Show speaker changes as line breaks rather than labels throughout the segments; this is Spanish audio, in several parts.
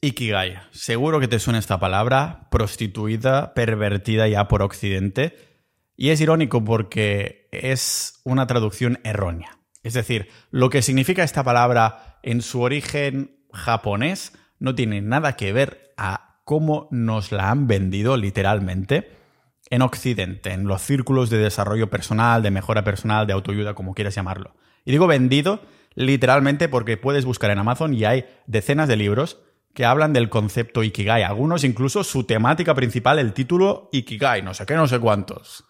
Ikigai. Seguro que te suena esta palabra, prostituida, pervertida ya por Occidente. Y es irónico porque es una traducción errónea. Es decir, lo que significa esta palabra en su origen japonés no tiene nada que ver a cómo nos la han vendido literalmente en Occidente, en los círculos de desarrollo personal, de mejora personal, de autoayuda, como quieras llamarlo. Y digo vendido literalmente porque puedes buscar en Amazon y hay decenas de libros que hablan del concepto Ikigai. Algunos incluso su temática principal, el título Ikigai, no sé qué, no sé cuántos.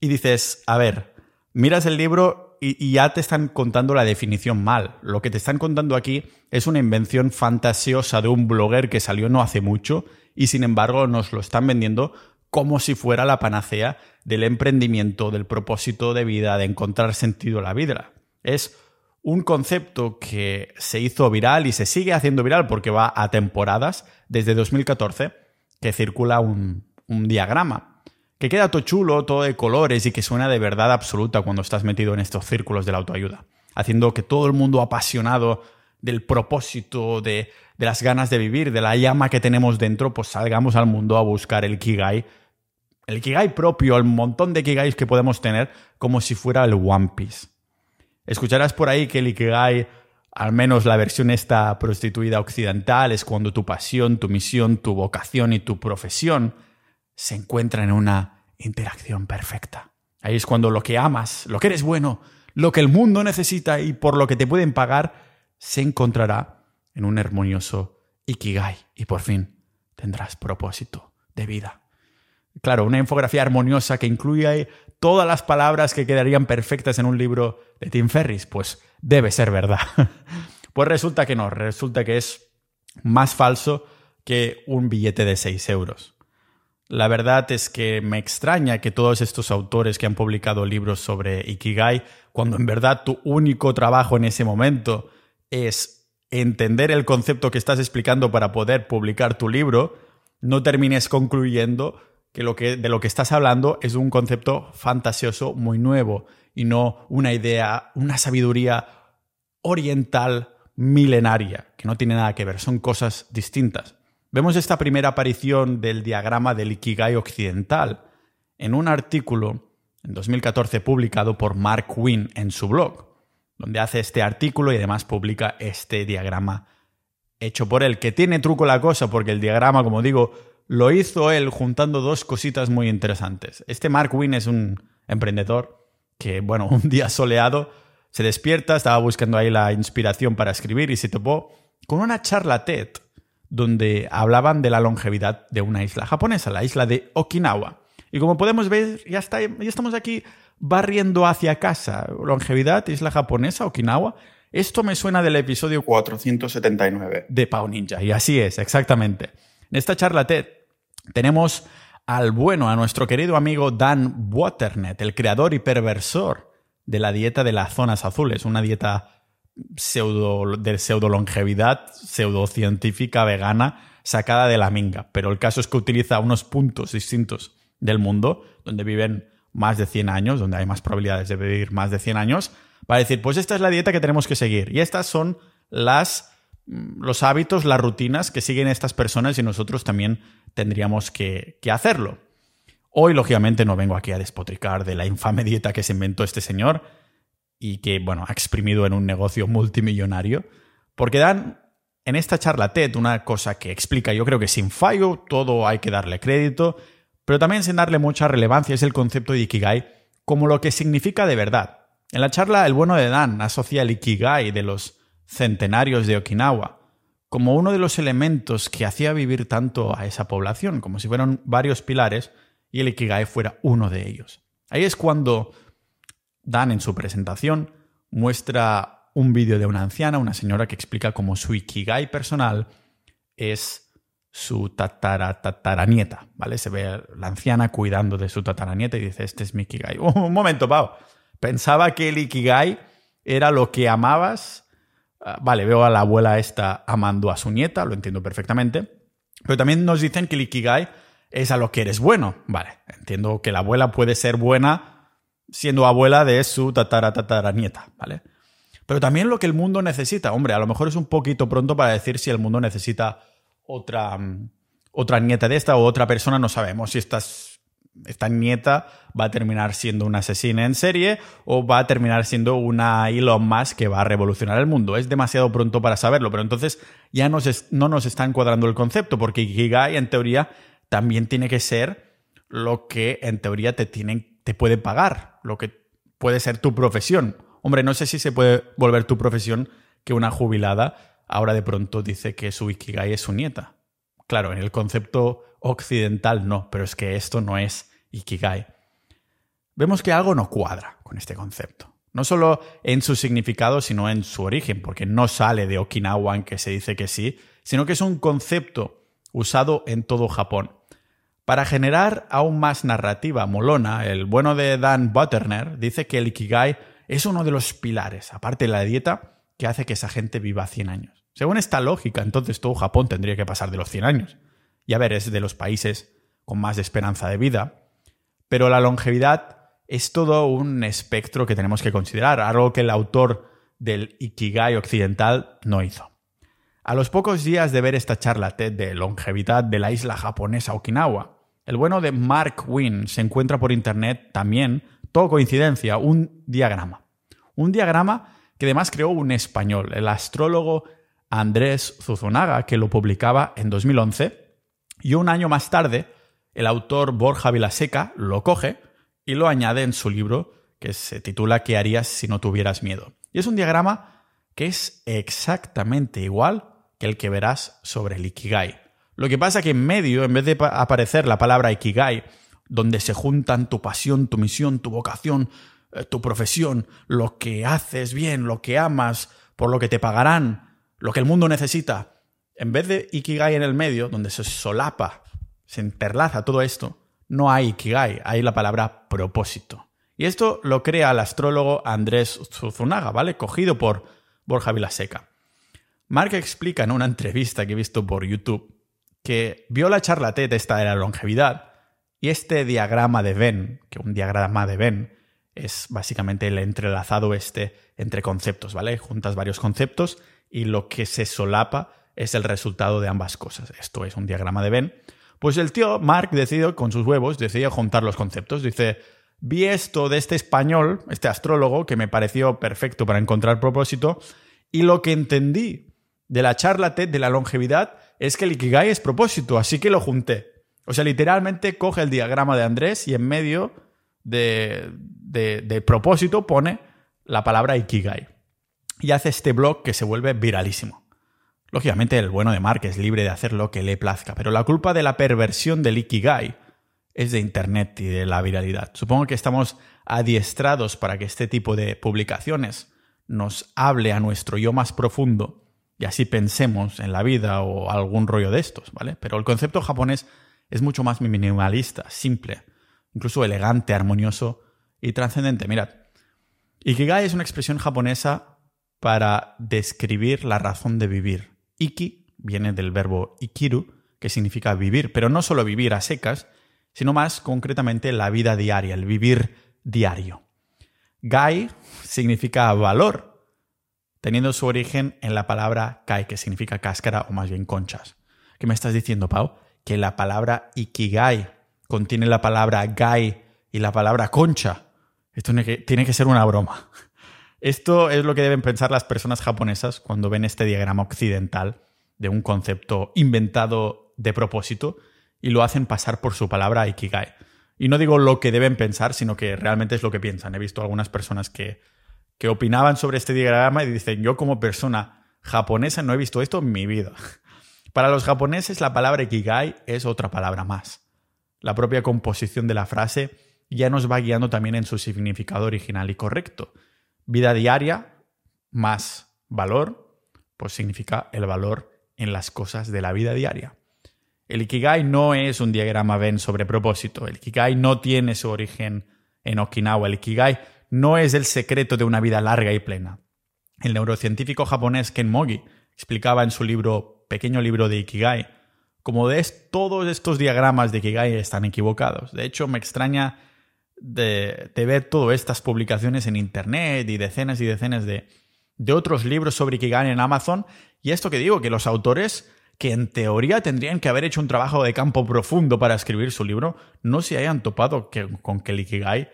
Y dices, a ver, miras el libro y, ya te están contando la definición mal. Lo que te están contando aquí es una invención fantasiosa de un blogger que salió no hace mucho y sin embargo nos lo están vendiendo como si fuera la panacea del emprendimiento, del propósito de vida, de encontrar sentido a la vida. Es un concepto que se hizo viral y se sigue haciendo viral porque va a temporadas desde 2014, que circula un, diagrama, que queda todo chulo, todo de colores y que suena de verdad absoluta cuando estás metido en estos círculos de la autoayuda, haciendo que todo el mundo apasionado del propósito, de, de las ganas de vivir, de la llama que tenemos dentro, pues salgamos al mundo a buscar el Kigai, el Kigai propio, el montón de Kigais que podemos tener, como si fuera el One Piece. Escucharás por ahí que el Ikigai, al menos la versión esta prostituida occidental, es cuando tu pasión, tu misión, tu vocación y tu profesión se encuentran en una interacción perfecta. Ahí es cuando lo que amas, lo que eres bueno, lo que el mundo necesita y por lo que te pueden pagar, se encontrará en un armonioso Ikigai y por fin tendrás propósito de vida. Claro, una infografía armoniosa que incluye todas las palabras que quedarían perfectas en un libro de Tim Ferris, pues debe ser verdad. pues resulta que no, resulta que es más falso que un billete de 6 euros. La verdad es que me extraña que todos estos autores que han publicado libros sobre Ikigai, cuando en verdad tu único trabajo en ese momento es entender el concepto que estás explicando para poder publicar tu libro, no termines concluyendo que, lo que de lo que estás hablando es un concepto fantasioso muy nuevo y no una idea, una sabiduría oriental milenaria, que no tiene nada que ver, son cosas distintas. Vemos esta primera aparición del diagrama del Ikigai occidental en un artículo en 2014 publicado por Mark Wynn en su blog, donde hace este artículo y además publica este diagrama hecho por él, que tiene truco la cosa porque el diagrama, como digo, lo hizo él juntando dos cositas muy interesantes. Este Mark Wynn es un emprendedor que, bueno, un día soleado se despierta, estaba buscando ahí la inspiración para escribir y se topó con una charla TED donde hablaban de la longevidad de una isla japonesa, la isla de Okinawa. Y como podemos ver, ya, está, ya estamos aquí barriendo hacia casa. Longevidad, isla japonesa, Okinawa. Esto me suena del episodio 479 de Pau Ninja. Y así es, exactamente. En esta charla TED tenemos al bueno, a nuestro querido amigo Dan Waternet, el creador y perversor de la dieta de las zonas azules, una dieta pseudo, de pseudolongevidad, pseudocientífica, vegana, sacada de la minga. Pero el caso es que utiliza unos puntos distintos del mundo, donde viven más de 100 años, donde hay más probabilidades de vivir más de 100 años, para decir, pues esta es la dieta que tenemos que seguir. Y estas son las los hábitos, las rutinas que siguen estas personas y nosotros también tendríamos que, hacerlo. Hoy, lógicamente, no vengo aquí a despotricar de la infame dieta que se inventó este señor y que, bueno, ha exprimido en un negocio multimillonario, porque dan en esta charla TED una cosa que explica, yo creo que sin fallo, todo hay que darle crédito, pero también sin darle mucha relevancia es el concepto de Ikigai como lo que significa de verdad. En la charla, el bueno de Dan asocia el Ikigai de los centenarios de Okinawa, como uno de los elementos que hacía vivir tanto a esa población, como si fueran varios pilares y el Ikigai fuera uno de ellos. Ahí es cuando Dan en su presentación muestra un vídeo de una anciana, una señora que explica cómo su Ikigai personal es su tatara, tataranieta, ¿vale? Se ve la anciana cuidando de su tataranieta y dice, este es mi Ikigai. un momento, Pau. Pensaba que el Ikigai era lo que amabas vale, veo a la abuela esta amando a su nieta, lo entiendo perfectamente. Pero también nos dicen que el Ikigai es a lo que eres bueno. Vale, entiendo que la abuela puede ser buena siendo abuela de su tatara tatara nieta, ¿vale? pero también lo que el mundo necesita. Hombre, a lo mejor es un poquito pronto para decir si el mundo necesita otra, mm, otra nieta de esta o otra persona, no sabemos si estás esta nieta va a terminar siendo una asesina en serie o va a terminar siendo una Elon Musk que va a revolucionar el mundo. Es demasiado pronto para saberlo, pero entonces ya no nos está encuadrando el concepto, porque Ikigai en teoría también tiene que ser lo que en teoría te, tienen, te puede pagar, lo que puede ser tu profesión. Hombre, no sé si se puede volver tu profesión que una jubilada ahora de pronto dice que su Ikigai es su nieta. Claro, en el concepto occidental no, pero es que esto no es Ikigai. Vemos que algo no cuadra con este concepto. No solo en su significado, sino en su origen, porque no sale de Okinawa en que se dice que sí, sino que es un concepto usado en todo Japón. Para generar aún más narrativa molona, el bueno de Dan Butterner dice que el Ikigai es uno de los pilares, aparte de la dieta, que hace que esa gente viva 100 años. Según esta lógica, entonces todo Japón tendría que pasar de los 100 años. Y a ver, es de los países con más esperanza de vida. Pero la longevidad es todo un espectro que tenemos que considerar, algo que el autor del Ikigai occidental no hizo. A los pocos días de ver esta charla TED de longevidad de la isla japonesa Okinawa, el bueno de Mark Wynn se encuentra por internet también, todo coincidencia, un diagrama. Un diagrama que además creó un español, el astrólogo Andrés Zuzunaga, que lo publicaba en 2011 y un año más tarde, el autor Borja Vilaseca lo coge y lo añade en su libro que se titula ¿Qué harías si no tuvieras miedo? Y es un diagrama que es exactamente igual que el que verás sobre el Ikigai. Lo que pasa que en medio, en vez de aparecer la palabra Ikigai, donde se juntan tu pasión, tu misión, tu vocación, eh, tu profesión, lo que haces bien, lo que amas, por lo que te pagarán, lo que el mundo necesita, en vez de Ikigai en el medio, donde se solapa, se interlaza todo esto, no hay Ikigai, hay la palabra propósito. Y esto lo crea el astrólogo Andrés Zuzunaga, ¿vale? Cogido por Borja Vilaseca. Mark explica en una entrevista que he visto por YouTube que vio la charla TED esta de la longevidad y este diagrama de Venn, que un diagrama de Venn es básicamente el entrelazado este entre conceptos, ¿vale? Juntas varios conceptos y lo que se solapa es el resultado de ambas cosas. Esto es un diagrama de Venn. Pues el tío Mark decidió, con sus huevos, decidió juntar los conceptos. Dice, vi esto de este español, este astrólogo, que me pareció perfecto para encontrar propósito, y lo que entendí de la charla de la longevidad es que el Ikigai es propósito, así que lo junté. O sea, literalmente coge el diagrama de Andrés y en medio de, de propósito pone la palabra Ikigai. Y hace este blog que se vuelve viralísimo. Lógicamente, el bueno de Mark es libre de hacer lo que le plazca, pero la culpa de la perversión del Ikigai es de Internet y de la viralidad. Supongo que estamos adiestrados para que este tipo de publicaciones nos hable a nuestro yo más profundo y así pensemos en la vida o algún rollo de estos, ¿vale? Pero el concepto japonés es mucho más minimalista, simple, incluso elegante, armonioso y trascendente. Mirad, Ikigai es una expresión japonesa para describir la razón de vivir Iki viene del verbo ikiru, que significa vivir, pero no solo vivir a secas, sino más concretamente la vida diaria, el vivir diario. Gai significa valor, teniendo su origen en la palabra kai, que significa cáscara o más bien conchas. ¿Qué me estás diciendo, Pau? Que la palabra ikigai contiene la palabra gai y la palabra concha. Esto tiene que ser una broma. Esto es lo que deben pensar las personas japonesas cuando ven este diagrama occidental de un concepto inventado de propósito y lo hacen pasar por su palabra Ikigai. Y no digo lo que deben pensar, sino que realmente es lo que piensan. He visto algunas personas que, que opinaban sobre este diagrama y dicen, yo como persona japonesa no he visto esto en mi vida. Para los japoneses la palabra Ikigai es otra palabra más. La propia composición de la frase ya nos va guiando también en su significado original y correcto vida diaria más valor, pues significa el valor en las cosas de la vida diaria. El Ikigai no es un diagrama Venn sobre propósito. El Ikigai no tiene su origen en Okinawa. El Ikigai no es el secreto de una vida larga y plena. El neurocientífico japonés Ken Mogi explicaba en su libro, pequeño libro de Ikigai, como de todos estos diagramas de Ikigai están equivocados. De hecho, me extraña de, ver todas estas publicaciones en Internet y decenas y decenas de, de otros libros sobre Ikigai en Amazon. Y esto que digo, que los autores que en teoría tendrían que haber hecho un trabajo de campo profundo para escribir su libro, no se hayan topado con que el Ikigai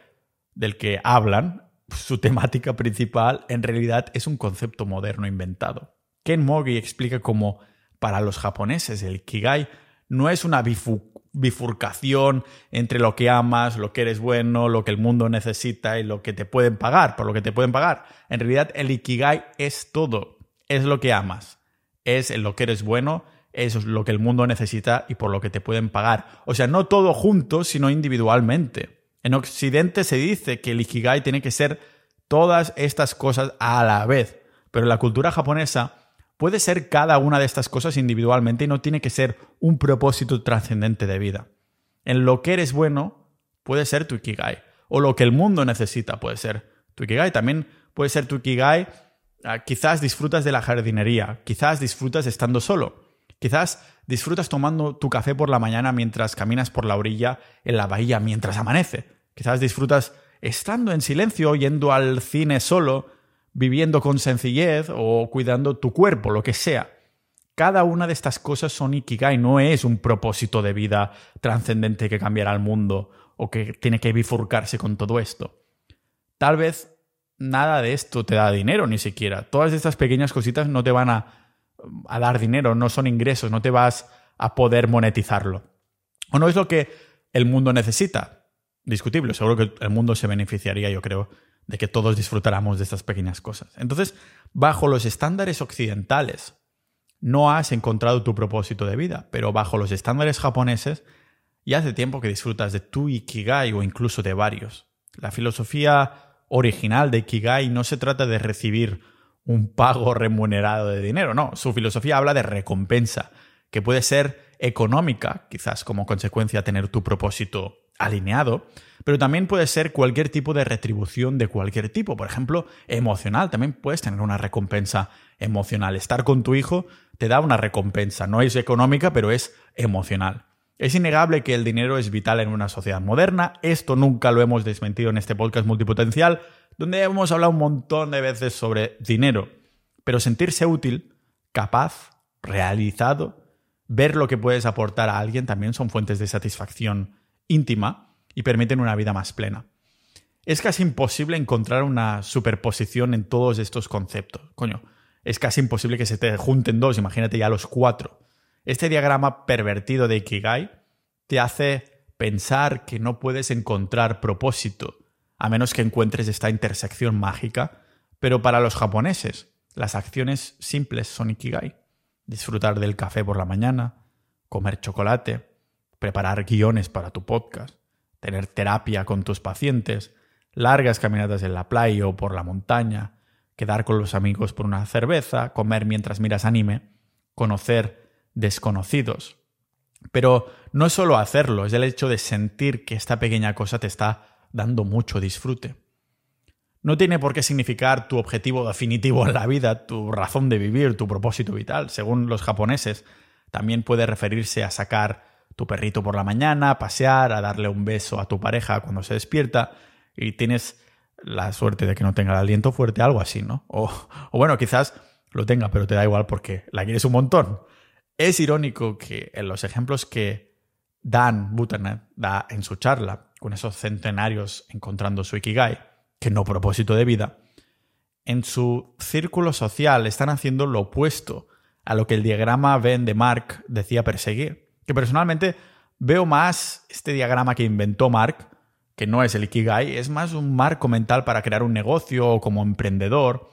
del que hablan, su temática principal, en realidad es un concepto moderno inventado. Ken Mogi explica cómo para los japoneses el Ikigai no es una bifurcación entre lo que amas, lo que eres bueno, lo que el mundo necesita y lo que te pueden pagar, por lo que te pueden pagar. En realidad el Ikigai es todo, es lo que amas, es lo que eres bueno, es lo que el mundo necesita y por lo que te pueden pagar. O sea, no todo junto, sino individualmente. En Occidente se dice que el Ikigai tiene que ser todas estas cosas a la vez, pero en la cultura japonesa puede ser cada una de estas cosas individualmente y no tiene que ser un propósito trascendente de vida. En lo que eres bueno puede ser tu Ikigai, o lo que el mundo necesita puede ser tu Ikigai. También puede ser tu Ikigai, ah, quizás disfrutas de la jardinería, quizás disfrutas estando solo, quizás disfrutas tomando tu café por la mañana mientras caminas por la orilla en la bahía mientras amanece, quizás disfrutas estando en silencio, yendo al cine solo, viviendo con sencillez o cuidando tu cuerpo, lo que sea. Cada una de estas cosas son Ikigai, no es un propósito de vida trascendente que cambiará el mundo o que tiene que bifurcarse con todo esto. Tal vez nada de esto te da dinero ni siquiera. Todas estas pequeñas cositas no te van a, a dar dinero, no son ingresos, no te vas a poder monetizarlo. O no es lo que el mundo necesita. Discutible, seguro que el mundo se beneficiaría, yo creo, de que todos disfrutáramos de estas pequeñas cosas. Entonces, bajo los estándares occidentales, no has encontrado tu propósito de vida, pero bajo los estándares japoneses, ya hace tiempo que disfrutas de tu Ikigai o incluso de varios. La filosofía original de Ikigai no se trata de recibir un pago remunerado de dinero, no, su filosofía habla de recompensa, que puede ser económica, quizás como consecuencia tener tu propósito alineado, pero también puede ser cualquier tipo de retribución de cualquier tipo. Por ejemplo, emocional. También puedes tener una recompensa emocional. Estar con tu hijo te da una recompensa. No es económica, pero es emocional. Es innegable que el dinero es vital en una sociedad moderna. Esto nunca lo hemos desmentido en este podcast multipotencial, donde hemos hablado un montón de veces sobre dinero. Pero sentirse útil, capaz, realizado, ver lo que puedes aportar a alguien también son fuentes de satisfacción íntima y permiten una vida más plena. Es casi imposible encontrar una superposición en todos estos conceptos. Coño, es casi imposible que se te junten dos, imagínate ya los cuatro. Este diagrama pervertido de Ikigai te hace pensar que no puedes encontrar propósito, a menos que encuentres esta intersección mágica, pero para los japoneses, las acciones simples son Ikigai. Disfrutar del café por la mañana, comer chocolate, preparar guiones para tu podcast, tener terapia con tus pacientes, largas caminatas en la playa o por la montaña, quedar con los amigos por una cerveza, comer mientras miras anime, conocer desconocidos. Pero no es solo hacerlo, es el hecho de sentir que esta pequeña cosa te está dando mucho disfrute. No tiene por qué significar tu objetivo definitivo en la vida, tu razón de vivir, tu propósito vital. Según los japoneses, también puede referirse a sacar tu perrito por la mañana, pasear, a darle un beso a tu pareja cuando se despierta y tienes la suerte de que no tenga el aliento fuerte, algo así, ¿no? O, bueno, quizás lo tenga, pero te da igual porque la quieres un montón. Es irónico que en los ejemplos que Dan Buchanan da en su charla, con esos centenarios encontrando su Ikigai, que no propósito de vida, en su círculo social están haciendo lo opuesto a lo que el diagrama Venn de Mark decía perseguir que personalmente veo más este diagrama que inventó Mark, que no es el Ikigai, es más un marco mental para crear un negocio o como emprendedor,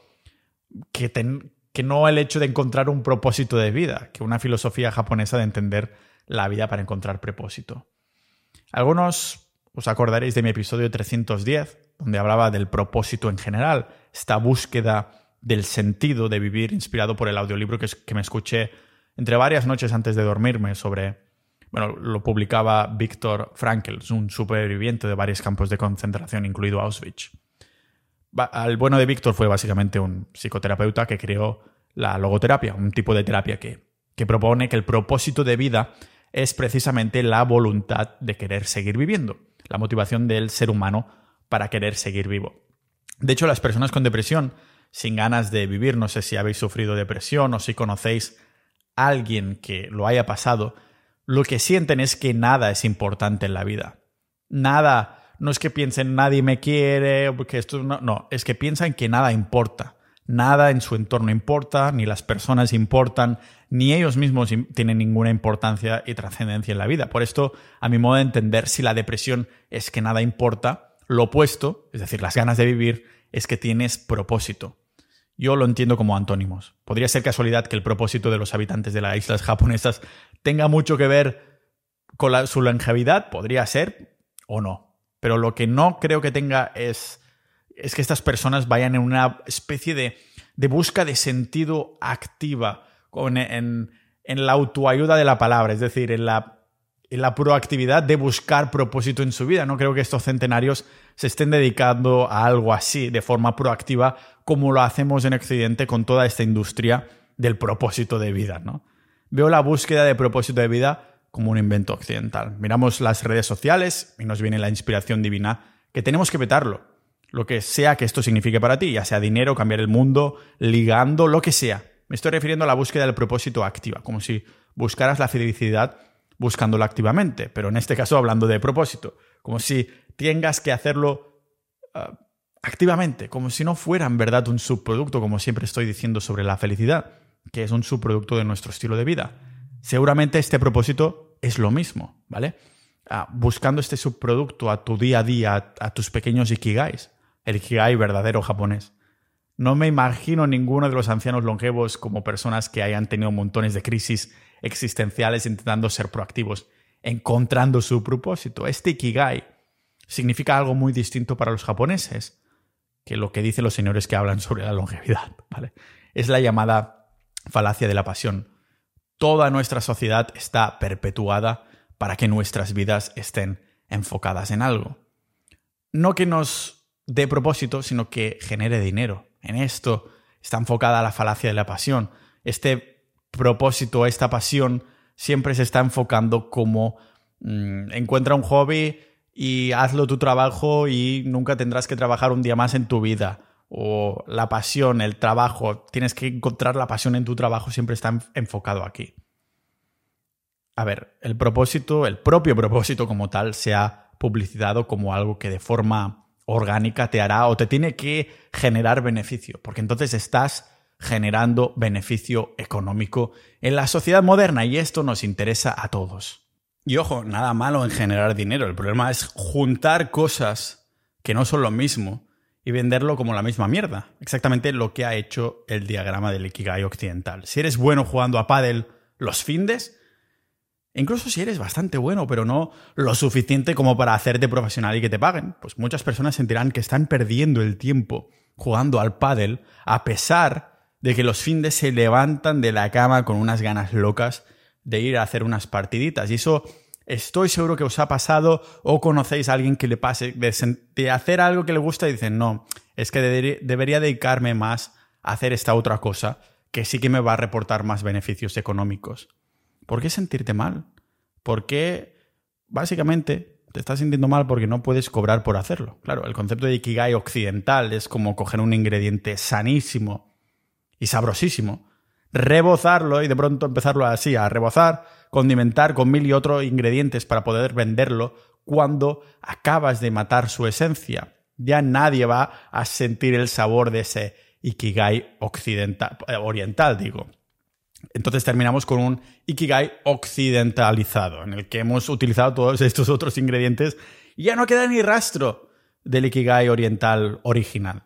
que, que no el hecho de encontrar un propósito de vida, que una filosofía japonesa de entender la vida para encontrar propósito. Algunos os acordaréis de mi episodio 310, donde hablaba del propósito en general, esta búsqueda del sentido de vivir inspirado por el audiolibro que, que me escuché entre varias noches antes de dormirme sobre bueno, lo publicaba Víctor Frankl, un superviviente de varios campos de concentración, incluido Auschwitz. El bueno de Víctor fue básicamente un psicoterapeuta que creó la logoterapia, un tipo de terapia que, que propone que el propósito de vida es precisamente la voluntad de querer seguir viviendo, la motivación del ser humano para querer seguir vivo. De hecho, las personas con depresión sin ganas de vivir. No sé si habéis sufrido depresión o si conocéis a alguien que lo haya pasado. Lo que sienten es que nada es importante en la vida. Nada, no es que piensen nadie me quiere, porque esto no, no, es que piensan que nada importa. Nada en su entorno importa, ni las personas importan, ni ellos mismos tienen ninguna importancia y trascendencia en la vida. Por esto, a mi modo de entender, si la depresión es que nada importa, lo opuesto, es decir, las ganas de vivir, es que tienes propósito. Yo lo entiendo como antónimos. Podría ser casualidad que el propósito de los habitantes de las islas japonesas tenga mucho que ver con su longevidad, podría ser o no. Pero lo que no creo que tenga es es que estas personas vayan en una especie de, de busca de sentido activa, en, en, la autoayuda de la palabra, es decir, en la, en la proactividad de buscar propósito en su vida. No creo que estos centenarios se estén dedicando a algo así de forma proactiva como lo hacemos en Occidente con toda esta industria del propósito de vida. ¿no? Veo la búsqueda de propósito de vida como un invento occidental. Miramos las redes sociales y nos viene la inspiración divina que tenemos que vetarlo lo que sea que esto signifique para ti, ya sea dinero, cambiar el mundo, ligando, lo que sea. Me estoy refiriendo a la búsqueda del propósito activa, como si buscaras la felicidad buscándola activamente, pero en este caso hablando de propósito, como si tengas que hacerlo ah, activamente, como si no fuera en verdad un subproducto, como siempre estoy diciendo sobre la felicidad, que es un subproducto de nuestro estilo de vida. Seguramente este propósito es lo mismo, ¿vale? Ah, buscando este subproducto a tu día a día, a tus pequeños ikigais el Ikigai verdadero japonés. No me imagino ninguno de los ancianos longevos como personas que hayan tenido montones de crisis existenciales intentando ser proactivos, encontrando su propósito. Este Ikigai significa algo muy distinto para los japoneses que lo que dicen los señores que hablan sobre la longevidad. ¿vale? Es la llamada falacia de la pasión. Toda nuestra sociedad está perpetuada para que nuestras vidas estén enfocadas en algo. No que nos de propósito, sino que genere dinero. En esto está enfocada la falacia de la pasión. Este propósito, esta pasión, siempre se está enfocando como mm, encuentra un hobby y hazlo tu trabajo y nunca tendrás que trabajar un día más en tu vida. O la pasión, el trabajo, tienes que encontrar la pasión en tu trabajo, siempre está enfocado aquí. A ver, el propósito, el propio propósito como tal, se ha publicitado como algo que de forma orgánica te hará o te tiene que generar beneficio, porque entonces estás generando beneficio económico en la sociedad moderna y esto nos interesa a todos. Y ojo, nada malo en generar dinero, el problema es juntar cosas que no son lo mismo y venderlo como la misma mierda. Exactamente lo que ha hecho el diagrama del Ikigai occidental. Si eres bueno jugando a pádel los findes, incluso si eres bastante bueno, pero no lo suficiente como para hacerte profesional y que te paguen, pues muchas personas sentirán que están perdiendo el tiempo jugando al pádel a pesar de que los findes se levantan de la cama con unas ganas locas de ir a hacer unas partiditas. Y eso estoy seguro que os ha pasado o conocéis a alguien que le pase de, hacer algo que le gusta y dicen, no, es que debería dedicarme más a hacer esta otra cosa que sí que me va a reportar más beneficios económicos. ¿Por qué sentirte mal? ¿Por qué, básicamente, te estás sintiendo mal porque no puedes cobrar por hacerlo? Claro, el concepto de Ikigai occidental es como coger un ingrediente sanísimo y sabrosísimo, rebozarlo y de pronto empezarlo así, a rebozar, condimentar con mil y otros ingredientes para poder venderlo cuando acabas de matar su esencia. Ya nadie va a sentir el sabor de ese Ikigai occidental, oriental, digo. Entonces terminamos con un Ikigai occidentalizado, en el que hemos utilizado todos estos otros ingredientes y ya no queda ni rastro del Ikigai oriental original.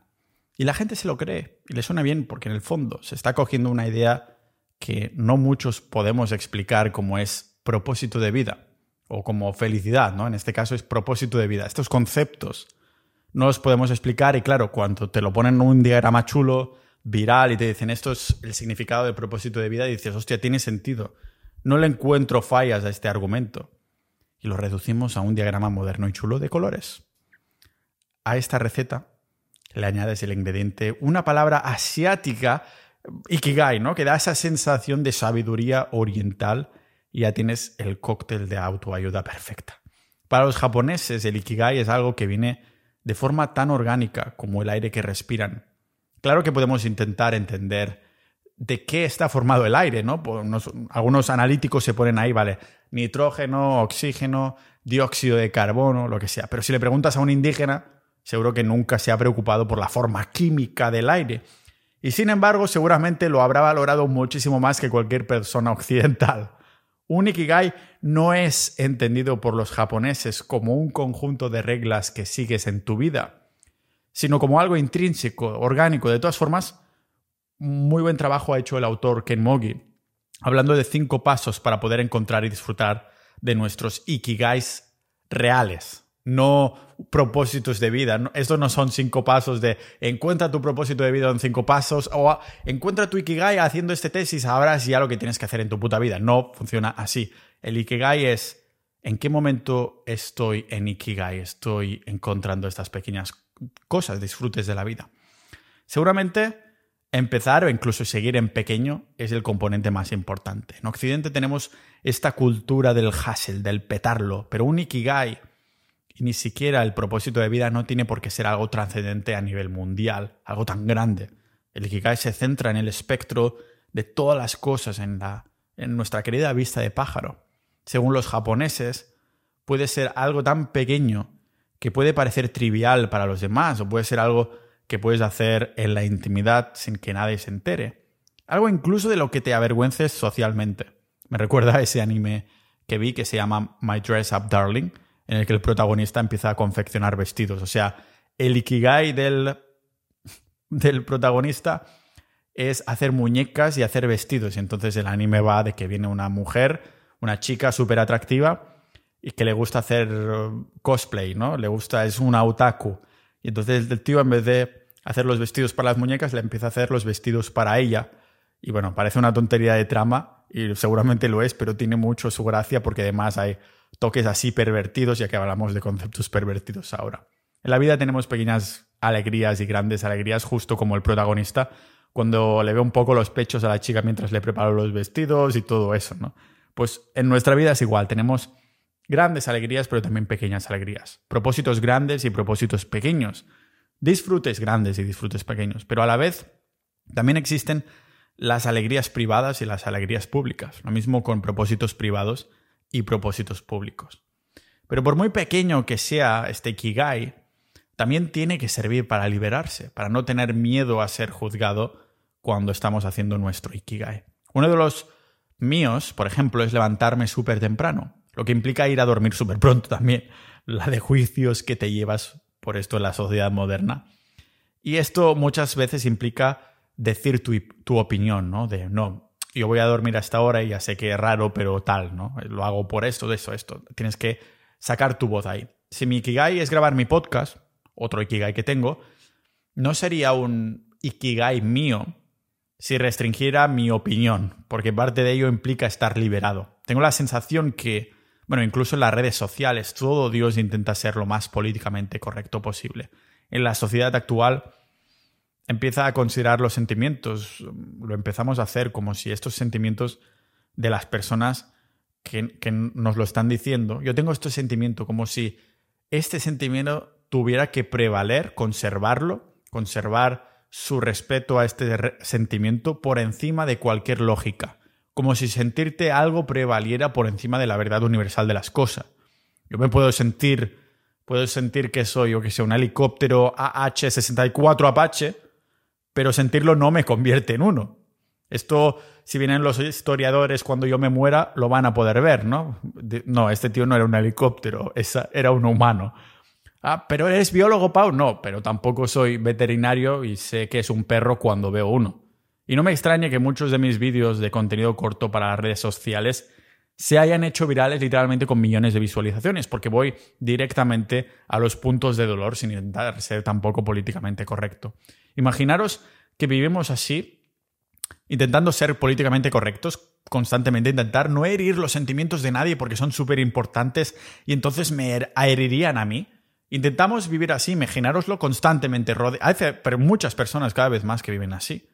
Y la gente se lo cree y le suena bien porque en el fondo se está cogiendo una idea que no muchos podemos explicar como es propósito de vida o como felicidad, ¿no? En este caso es propósito de vida. Estos conceptos no los podemos explicar y claro, cuando te lo ponen en un diagrama chulo, viral y te dicen esto es el significado de propósito de vida y dices, hostia, tiene sentido. No le encuentro fallas a este argumento. Y lo reducimos a un diagrama moderno y chulo de colores. A esta receta le añades el ingrediente, una palabra asiática, ikigai, ¿no? Que da esa sensación de sabiduría oriental y ya tienes el cóctel de autoayuda perfecta. Para los japoneses el ikigai es algo que viene de forma tan orgánica como el aire que respiran Claro que podemos intentar entender de qué está formado el aire, ¿no? Algunos analíticos se ponen ahí, vale, nitrógeno, oxígeno, dióxido de carbono, lo que sea. Pero si le preguntas a un indígena, seguro que nunca se ha preocupado por la forma química del aire. Y sin embargo, seguramente lo habrá valorado muchísimo más que cualquier persona occidental. Un ikigai no es entendido por los japoneses como un conjunto de reglas que sigues en tu vida, sino como algo intrínseco, orgánico. De todas formas, muy buen trabajo ha hecho el autor Ken Mogi, hablando de cinco pasos para poder encontrar y disfrutar de nuestros ikigais reales, no propósitos de vida. Estos no son cinco pasos de encuentra tu propósito de vida en cinco pasos o encuentra tu ikigai haciendo este tesis, sabrás ya lo que tienes que hacer en tu puta vida. No funciona así. El ikigai es en qué momento estoy en ikigai, estoy encontrando estas pequeñas cosas, disfrutes de la vida. Seguramente Empezar o incluso seguir en pequeño es el componente más importante. En Occidente tenemos esta cultura del hustle, del petarlo, pero un ikigai ni siquiera el propósito de vida no tiene por qué ser algo trascendente a nivel mundial, algo tan grande. El ikigai se centra en el espectro de todas las cosas en, la, en nuestra querida vista de pájaro. Según los japoneses, puede ser algo tan pequeño que puede parecer trivial para los demás o puede ser algo que puedes hacer en la intimidad sin que nadie se entere. Algo incluso de lo que te avergüences socialmente. Me recuerda a ese anime que vi que se llama My Dress Up Darling, en el que el protagonista empieza a confeccionar vestidos. O sea, el ikigai del, del protagonista es hacer muñecas y hacer vestidos. Y entonces el anime va de que viene una mujer, una chica súper atractiva y que le gusta hacer cosplay, ¿no? Le gusta, es un otaku. Y entonces el tío en vez de hacer los vestidos para las muñecas, le empieza a hacer los vestidos para ella. Y bueno, parece una tontería de trama, y seguramente lo es, pero tiene mucho su gracia porque además hay toques así pervertidos, ya que hablamos de conceptos pervertidos ahora. En la vida tenemos pequeñas alegrías y grandes alegrías, justo como el protagonista, cuando le ve un poco los pechos a la chica mientras le preparo los vestidos y todo eso, ¿no? Pues en nuestra vida es igual, tenemos grandes alegrías, pero también pequeñas alegrías. Propósitos grandes y propósitos pequeños disfrutes grandes y disfrutes pequeños, pero a la vez también existen las alegrías privadas y las alegrías públicas, lo mismo con propósitos privados y propósitos públicos. Pero por muy pequeño que sea este Kigai, también tiene que servir para liberarse, para no tener miedo a ser juzgado cuando estamos haciendo nuestro Ikigai. Uno de los míos, por ejemplo, es levantarme súper temprano, lo que implica ir a dormir súper pronto también, la de juicios que te llevas por esto en la sociedad moderna. Y esto muchas veces implica decir tu, opinión, ¿no? De, no, yo voy a dormir hasta ahora y ya sé que es raro, pero tal, ¿no? Lo hago por esto, de esto, esto. Tienes que sacar tu voz ahí. Si mi Ikigai es grabar mi podcast, otro Ikigai que tengo, no sería un Ikigai mío si restringiera mi opinión, porque parte de ello implica estar liberado. Tengo la sensación que bueno, incluso en las redes sociales, todo Dios intenta ser lo más políticamente correcto posible. En la sociedad actual empieza a considerar los sentimientos, lo empezamos a hacer como si estos sentimientos de las personas que, nos lo están diciendo, yo tengo este sentimiento como si este sentimiento tuviera que prevaler, conservarlo, conservar su respeto a este sentimiento por encima de cualquier lógica como si sentirte algo prevaliera por encima de la verdad universal de las cosas. Yo me puedo sentir, puedo sentir que soy, o que sea, un helicóptero AH-64 Apache, pero sentirlo no me convierte en uno. Esto, si vienen los historiadores cuando yo me muera, lo van a poder ver, ¿no? No, este tío no era un helicóptero, era un humano. Ah, pero eres biólogo, Pau. No, pero tampoco soy veterinario y sé que es un perro cuando veo uno. Y no me extraña que muchos de mis vídeos de contenido corto para redes sociales se hayan hecho virales literalmente con millones de visualizaciones, porque voy directamente a los puntos de dolor sin intentar ser tampoco políticamente correcto. Imaginaros que vivimos así, intentando ser políticamente correctos, constantemente intentar no herir los sentimientos de nadie porque son súper importantes y entonces me herirían a mí. Intentamos vivir así, imaginároslo constantemente, pero muchas personas cada vez más que viven así.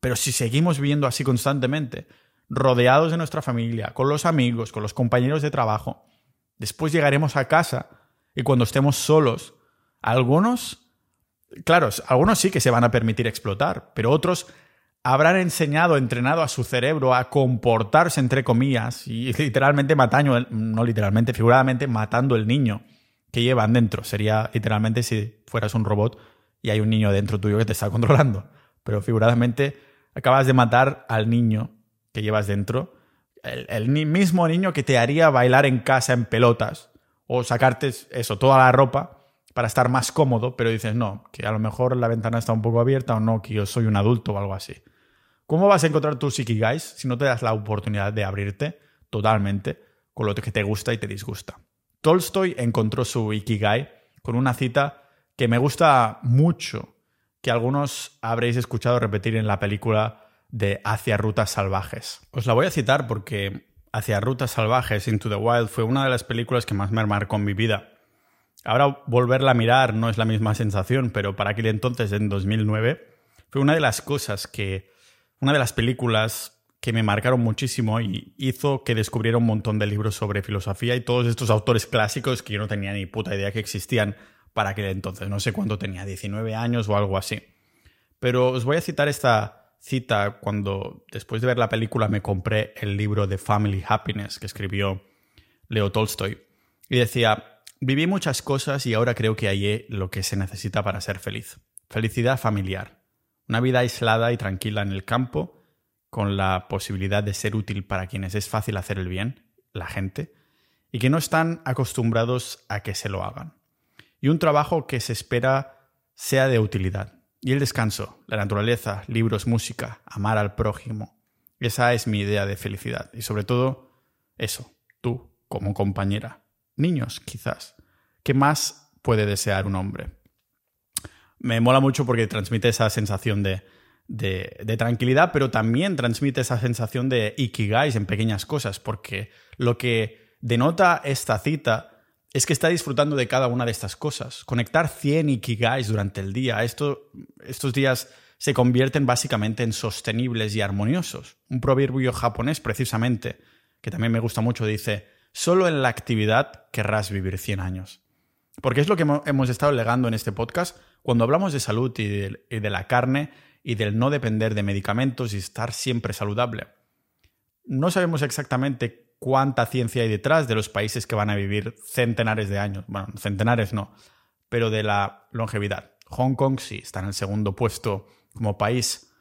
Pero si seguimos viviendo así constantemente, rodeados de nuestra familia, con los amigos, con los compañeros de trabajo, después llegaremos a casa y cuando estemos solos, algunos claro, algunos sí que se van a permitir explotar, pero otros habrán enseñado, entrenado a su cerebro a comportarse, entre comillas, y literalmente matando, no literalmente, figuradamente matando el niño que llevan dentro. Sería literalmente si fueras un robot y hay un niño dentro tuyo que te está controlando. Pero figuradamente acabas de matar al niño que llevas dentro, el, mismo niño que te haría bailar en casa en pelotas o sacarte eso, toda la ropa para estar más cómodo, pero dices, no, que a lo mejor la ventana está un poco abierta o no, que yo soy un adulto o algo así. ¿Cómo vas a encontrar tus ikigais si no te das la oportunidad de abrirte totalmente con lo que te gusta y te disgusta? Tolstoy encontró su ikigai con una cita que me gusta mucho, que algunos habréis escuchado repetir en la película de Hacia Rutas Salvajes. Os la voy a citar porque Hacia Rutas Salvajes, Into the Wild, fue una de las películas que más me marcó en mi vida. Ahora volverla a mirar no es la misma sensación, pero para aquel entonces, en 2009, fue una de las cosas que una de las películas que me marcaron muchísimo y hizo que descubriera un montón de libros sobre filosofía y todos estos autores clásicos que yo no tenía ni puta idea que existían para aquel entonces. No sé cuánto tenía, 19 años o algo así. Pero os voy a citar esta cita cuando después de ver la película me compré el libro de Family Happiness que escribió Leo Tolstoy. Y decía, viví muchas cosas y ahora creo que hallé lo que se necesita para ser feliz. Felicidad familiar una vida aislada y tranquila en el campo, con la posibilidad de ser útil para quienes es fácil hacer el bien, la gente, y que no están acostumbrados a que se lo hagan. Y un trabajo que se espera sea de utilidad. Y el descanso, la naturaleza, libros, música, amar al prójimo. Esa es mi idea de felicidad. Y sobre todo, eso, tú como compañera. Niños, quizás. ¿Qué más puede desear un hombre? me mola mucho porque transmite esa sensación de, de, tranquilidad, pero también transmite esa sensación de ikigais en pequeñas cosas, porque lo que denota esta cita es que está disfrutando de cada una de estas cosas. Conectar 100 ikigais durante el día, esto, estos días se convierten básicamente en sostenibles y armoniosos. Un proverbio japonés, precisamente, que también me gusta mucho, dice, solo en la actividad querrás vivir 100 años. Porque es lo que hemos estado legando en este podcast, cuando hablamos de salud y de, la carne y del no depender de medicamentos y estar siempre saludable, no sabemos exactamente cuánta ciencia hay detrás de los países que van a vivir centenares de años. Bueno, centenares no, pero de la longevidad. Hong Kong sí está en el segundo puesto como país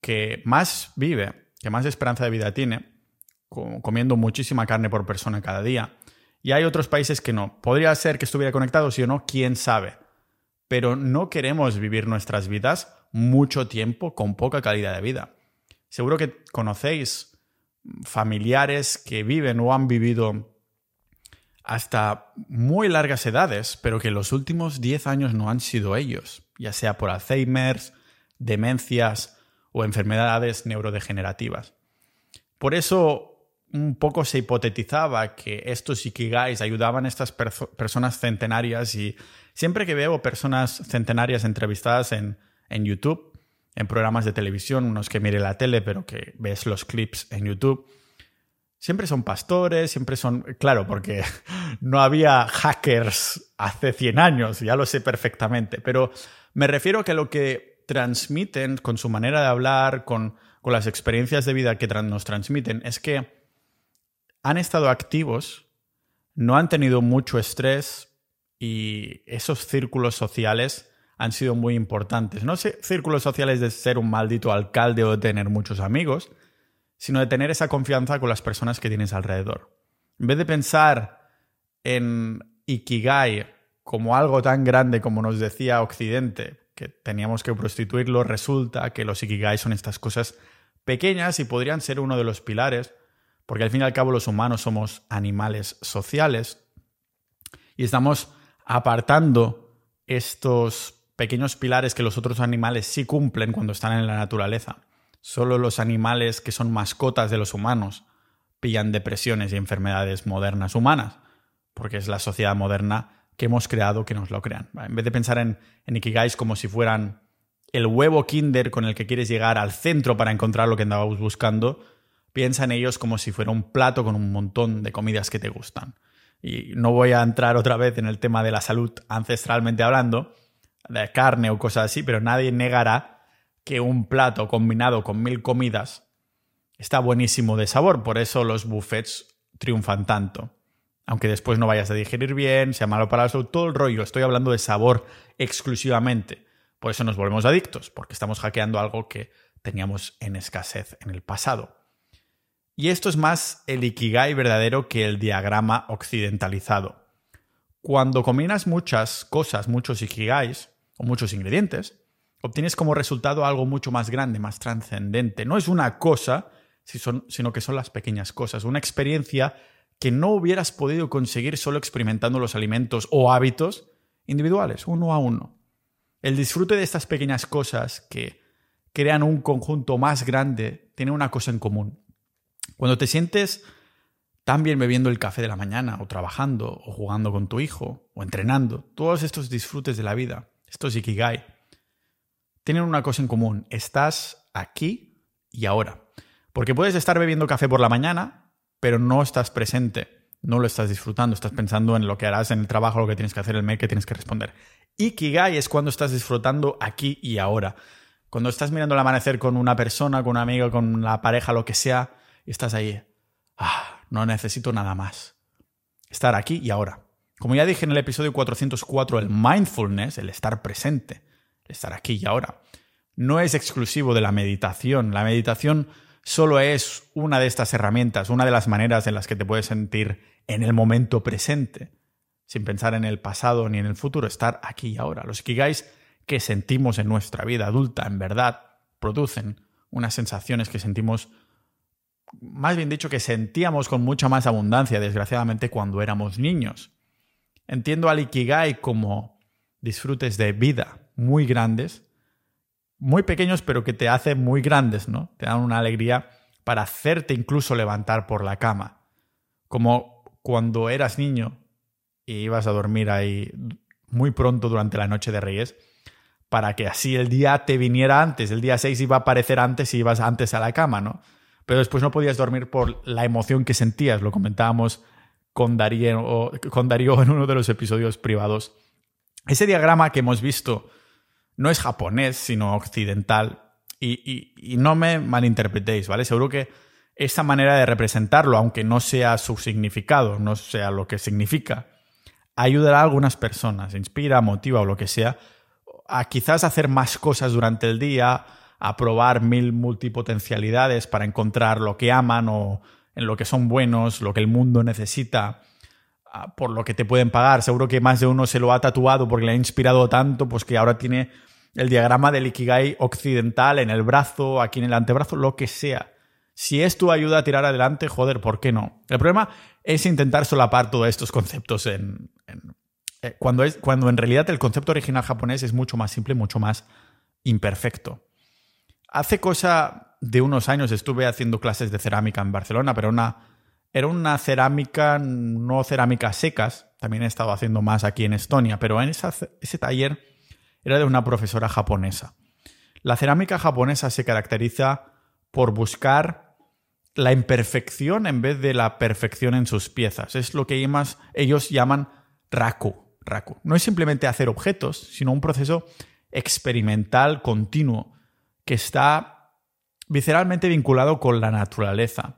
que más vive, que más esperanza de vida tiene, comiendo muchísima carne por persona cada día. Y hay otros países que no. Podría ser que estuviera conectado, sí o no, quién sabe pero no queremos vivir nuestras vidas mucho tiempo con poca calidad de vida. Seguro que conocéis familiares que viven o han vivido hasta muy largas edades, pero que los últimos 10 años no han sido ellos, ya sea por Alzheimer's, demencias o enfermedades neurodegenerativas. Por eso un poco se hipotetizaba que estos ikigais ayudaban a estas personas centenarias y siempre que veo personas centenarias entrevistadas en, en, YouTube, en programas de televisión, unos que mire la tele pero que ves los clips en YouTube, siempre son pastores, siempre son, claro, porque no había hackers hace 100 años, ya lo sé perfectamente, pero me refiero a que lo que transmiten con su manera de hablar, con, con las experiencias de vida que nos transmiten, es que han estado activos, no han tenido mucho estrés y esos círculos sociales han sido muy importantes. No círculos sociales de ser un maldito alcalde o de tener muchos amigos, sino de tener esa confianza con las personas que tienes alrededor. En vez de pensar en Ikigai como algo tan grande como nos decía Occidente, que teníamos que prostituirlo, resulta que los Ikigai son estas cosas pequeñas y podrían ser uno de los pilares porque al fin y al cabo los humanos somos animales sociales y estamos apartando estos pequeños pilares que los otros animales sí cumplen cuando están en la naturaleza. Solo los animales que son mascotas de los humanos pillan depresiones y enfermedades modernas humanas, porque es la sociedad moderna que hemos creado que nos lo crean. En vez de pensar en, en Ikigais como si fueran el huevo kinder con el que quieres llegar al centro para encontrar lo que andabas buscando, piensa en ellos como si fuera un plato con un montón de comidas que te gustan. Y no voy a entrar otra vez en el tema de la salud ancestralmente hablando, de carne o cosas así, pero nadie negará que un plato combinado con mil comidas está buenísimo de sabor. Por eso los buffets triunfan tanto. Aunque después no vayas a digerir bien, sea malo para la todo el rollo. Estoy hablando de sabor exclusivamente. Por eso nos volvemos adictos, porque estamos hackeando algo que teníamos en escasez en el pasado. Y esto es más el ikigai verdadero que el diagrama occidentalizado. Cuando combinas muchas cosas, muchos ikigais o muchos ingredientes, obtienes como resultado algo mucho más grande, más trascendente. No es una cosa, sino que son las pequeñas cosas, una experiencia que no hubieras podido conseguir solo experimentando los alimentos o hábitos individuales, uno a uno. El disfrute de estas pequeñas cosas que crean un conjunto más grande tiene una cosa en común. Cuando te sientes tan bien bebiendo el café de la mañana, o trabajando, o jugando con tu hijo, o entrenando, todos estos disfrutes de la vida, estos ikigai, tienen una cosa en común. Estás aquí y ahora. Porque puedes estar bebiendo café por la mañana, pero no estás presente, no lo estás disfrutando, estás pensando en lo que harás en el trabajo, lo que tienes que hacer, el mail que tienes que responder. Ikigai es cuando estás disfrutando aquí y ahora. Cuando estás mirando el amanecer con una persona, con un amigo, con la pareja, lo que sea, y estás ahí. Ah, no necesito nada más. Estar aquí y ahora. Como ya dije en el episodio 404, el mindfulness, el estar presente, el estar aquí y ahora, no es exclusivo de la meditación. La meditación solo es una de estas herramientas, una de las maneras en las que te puedes sentir en el momento presente, sin pensar en el pasado ni en el futuro, estar aquí y ahora. Los kigais que sentimos en nuestra vida adulta, en verdad, producen unas sensaciones que sentimos más bien dicho, que sentíamos con mucha más abundancia, desgraciadamente, cuando éramos niños. Entiendo al Ikigai como disfrutes de vida muy grandes, muy pequeños, pero que te hacen muy grandes, ¿no? Te dan una alegría para hacerte incluso levantar por la cama. Como cuando eras niño y ibas a dormir ahí muy pronto durante la noche de Reyes, para que así el día te viniera antes, el día 6 iba a aparecer antes y ibas antes a la cama, ¿no? pero después no podías dormir por la emoción que sentías. Lo comentábamos con Darío, con Darío en uno de los episodios privados. Ese diagrama que hemos visto no es japonés, sino occidental. Y, no me malinterpretéis, ¿vale? Seguro que esa manera de representarlo, aunque no sea su significado, no sea lo que significa, ayudará a algunas personas, inspira, motiva o lo que sea, a quizás hacer más cosas durante el día, a probar mil multipotencialidades para encontrar lo que aman o en lo que son buenos, lo que el mundo necesita, ah, por lo que te pueden pagar. Seguro que más de uno se lo ha tatuado porque le ha inspirado tanto, pues que ahora tiene el diagrama del Ikigai occidental en el brazo, aquí en el antebrazo, lo que sea. Si es tu ayuda a tirar adelante, joder, ¿por qué no? El problema es intentar solapar todos estos conceptos en, eh, cuando, es, cuando en realidad el concepto original japonés es mucho más simple, mucho más imperfecto. Hace cosa de unos años estuve haciendo clases de cerámica en Barcelona, pero era una cerámica, no cerámica secas, también he estado haciendo más aquí en Estonia, pero en ese taller era de una profesora japonesa. La cerámica japonesa se caracteriza por buscar la imperfección en vez de la perfección en sus piezas. Es lo que ellos llaman raku. raku. No es simplemente hacer objetos, sino un proceso experimental continuo que está visceralmente vinculado con la naturaleza.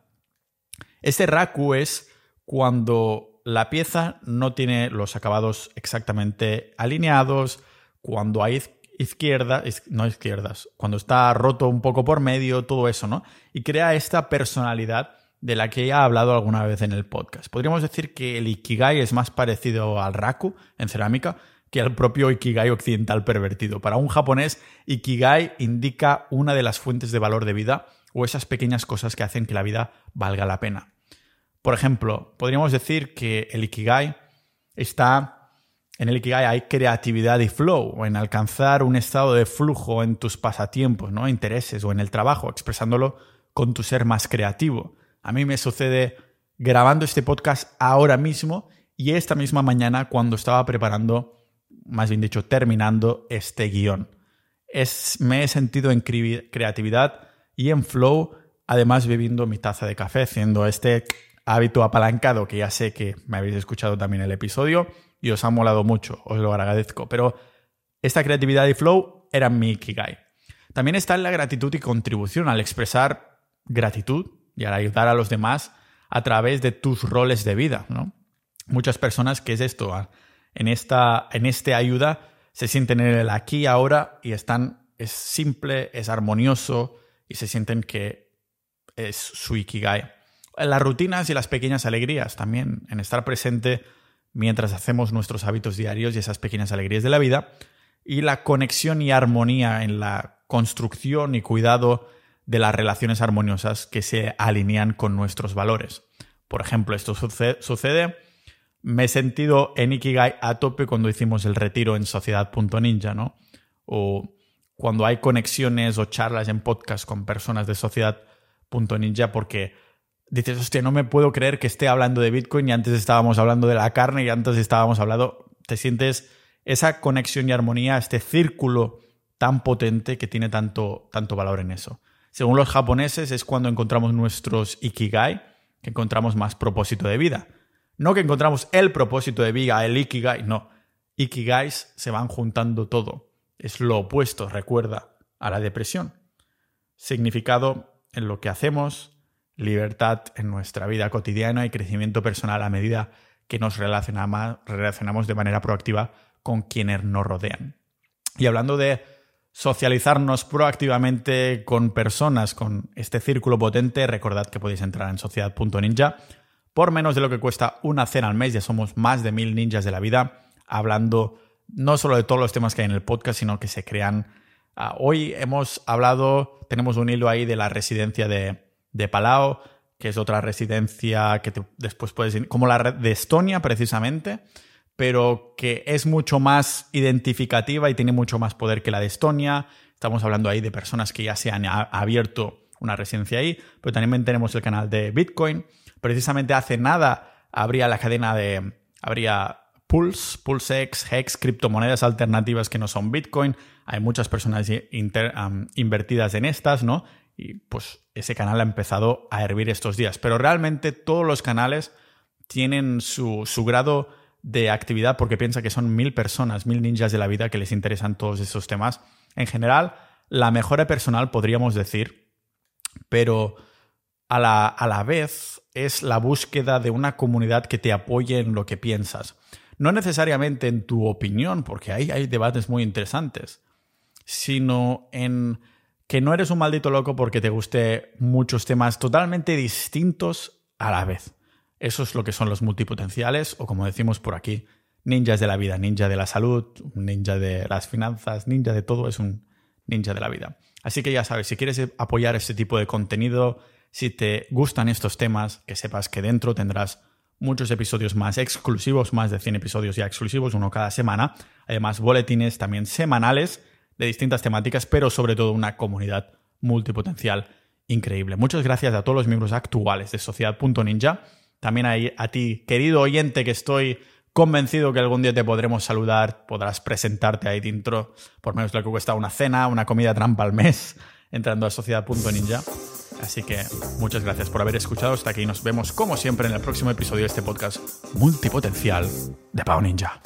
Este raku es cuando la pieza no tiene los acabados exactamente alineados, cuando hay izquierdas, no izquierdas, cuando está roto un poco por medio, todo eso, ¿no? Y crea esta personalidad de la que ya he hablado alguna vez en el podcast. Podríamos decir que el Ikigai es más parecido al Raku en cerámica, que el propio Ikigai occidental pervertido. Para un japonés, Ikigai indica una de las fuentes de valor de vida o esas pequeñas cosas que hacen que la vida valga la pena. Por ejemplo, podríamos decir que el Ikigai está... En el Ikigai hay creatividad y flow, en alcanzar un estado de flujo en tus pasatiempos, ¿no? intereses o en el trabajo, expresándolo con tu ser más creativo. A mí me sucede grabando este podcast ahora mismo y esta misma mañana cuando estaba preparando más bien dicho, terminando este guion. Es, me he sentido en creatividad y en flow, además bebiendo mi taza de café, haciendo este hábito apalancado que ya sé que me habéis escuchado también el episodio y os ha molado mucho, os lo agradezco. Pero Esta creatividad y flow eran mi Ikigai. También está la gratitud y contribución al expresar gratitud y al ayudar a los demás a través de tus roles de vida, ¿no? Muchas personas, ¿qué es esto? En esta en este ayuda se sienten en el aquí ahora y están es simple, es armonioso y se sienten que es su ikigai. Las rutinas y las pequeñas alegrías también, en estar presente mientras hacemos nuestros hábitos diarios y esas pequeñas alegrías de la vida y la conexión y armonía en la construcción y cuidado de las relaciones armoniosas que se alinean con nuestros valores. Por ejemplo, esto sucede, me he sentido en Ikigai a tope cuando hicimos el retiro en Sociedad.ninja, ¿no? O cuando hay conexiones o charlas en podcast con personas de Sociedad.ninja porque dices, hostia, no me puedo creer que esté hablando de Bitcoin y antes estábamos hablando de la carne y antes estábamos hablando, te sientes esa conexión y armonía, este círculo tan potente que tiene tanto, tanto valor en eso. Según los japoneses, es cuando encontramos nuestros ikigai, que encontramos más propósito de vida. No que encontramos el propósito de vida, el ikigai, no. Ikigais se van juntando todo. Es lo opuesto, recuerda, a la depresión. Significado en lo que hacemos, libertad en nuestra vida cotidiana y crecimiento personal a medida que nos relacionamos de manera proactiva con quienes nos rodean. Y hablando de socializarnos proactivamente con personas con este círculo potente, recordad que podéis entrar en sociedad.ninja por menos de lo que cuesta una cena al mes. Ya somos más de mil ninjas de la vida hablando no solo de todos los temas que hay en el podcast, sino que se crean. Ah, hoy hemos hablado, tenemos un hilo ahí de la residencia de, de Palau, que es otra residencia que después puedes ir, como la de Estonia precisamente, pero que es mucho más identificativa y tiene mucho más poder que la de Estonia. Estamos hablando ahí de personas que ya se han abierto una residencia ahí, pero también tenemos el canal de Bitcoin. Precisamente hace nada habría la cadena de... habría Pulse, PulseX, Hex, criptomonedas alternativas que no son Bitcoin. Hay muchas personas invertidas en estas, ¿no? Y pues ese canal ha empezado a hervir estos días. Pero realmente todos los canales tienen su, su grado de actividad porque piensa que son mil personas, mil ninjas de la vida que les interesan todos esos temas. En general, la mejora personal podríamos decir, pero a la, a la vez es la búsqueda de una comunidad que te apoye en lo que piensas. No necesariamente en tu opinión, porque ahí hay debates muy interesantes, sino en que no eres un maldito loco porque te guste muchos temas totalmente distintos a la vez. Eso es lo que son los multipotenciales, o como decimos por aquí, ninjas de la vida, ninja de la salud, ninja de las finanzas, ninja de todo, es un ninja de la vida. Así que ya sabes, si quieres apoyar este tipo de contenido, si te gustan estos temas, que sepas que dentro tendrás muchos episodios más exclusivos, más de 100 episodios ya exclusivos, uno cada semana. Además, boletines también semanales de distintas temáticas, pero sobre todo una comunidad multipotencial increíble. Muchas gracias a todos los miembros actuales de Sociedad.ninja también a ti, querido oyente, que estoy convencido que algún día te podremos saludar, podrás presentarte ahí dentro, por menos lo que cuesta una cena, una comida trampa al mes, entrando a sociedad.ninja. Así que muchas gracias por haber escuchado hasta aquí. Nos vemos como siempre en el próximo episodio de este podcast multipotencial de Pau Ninja.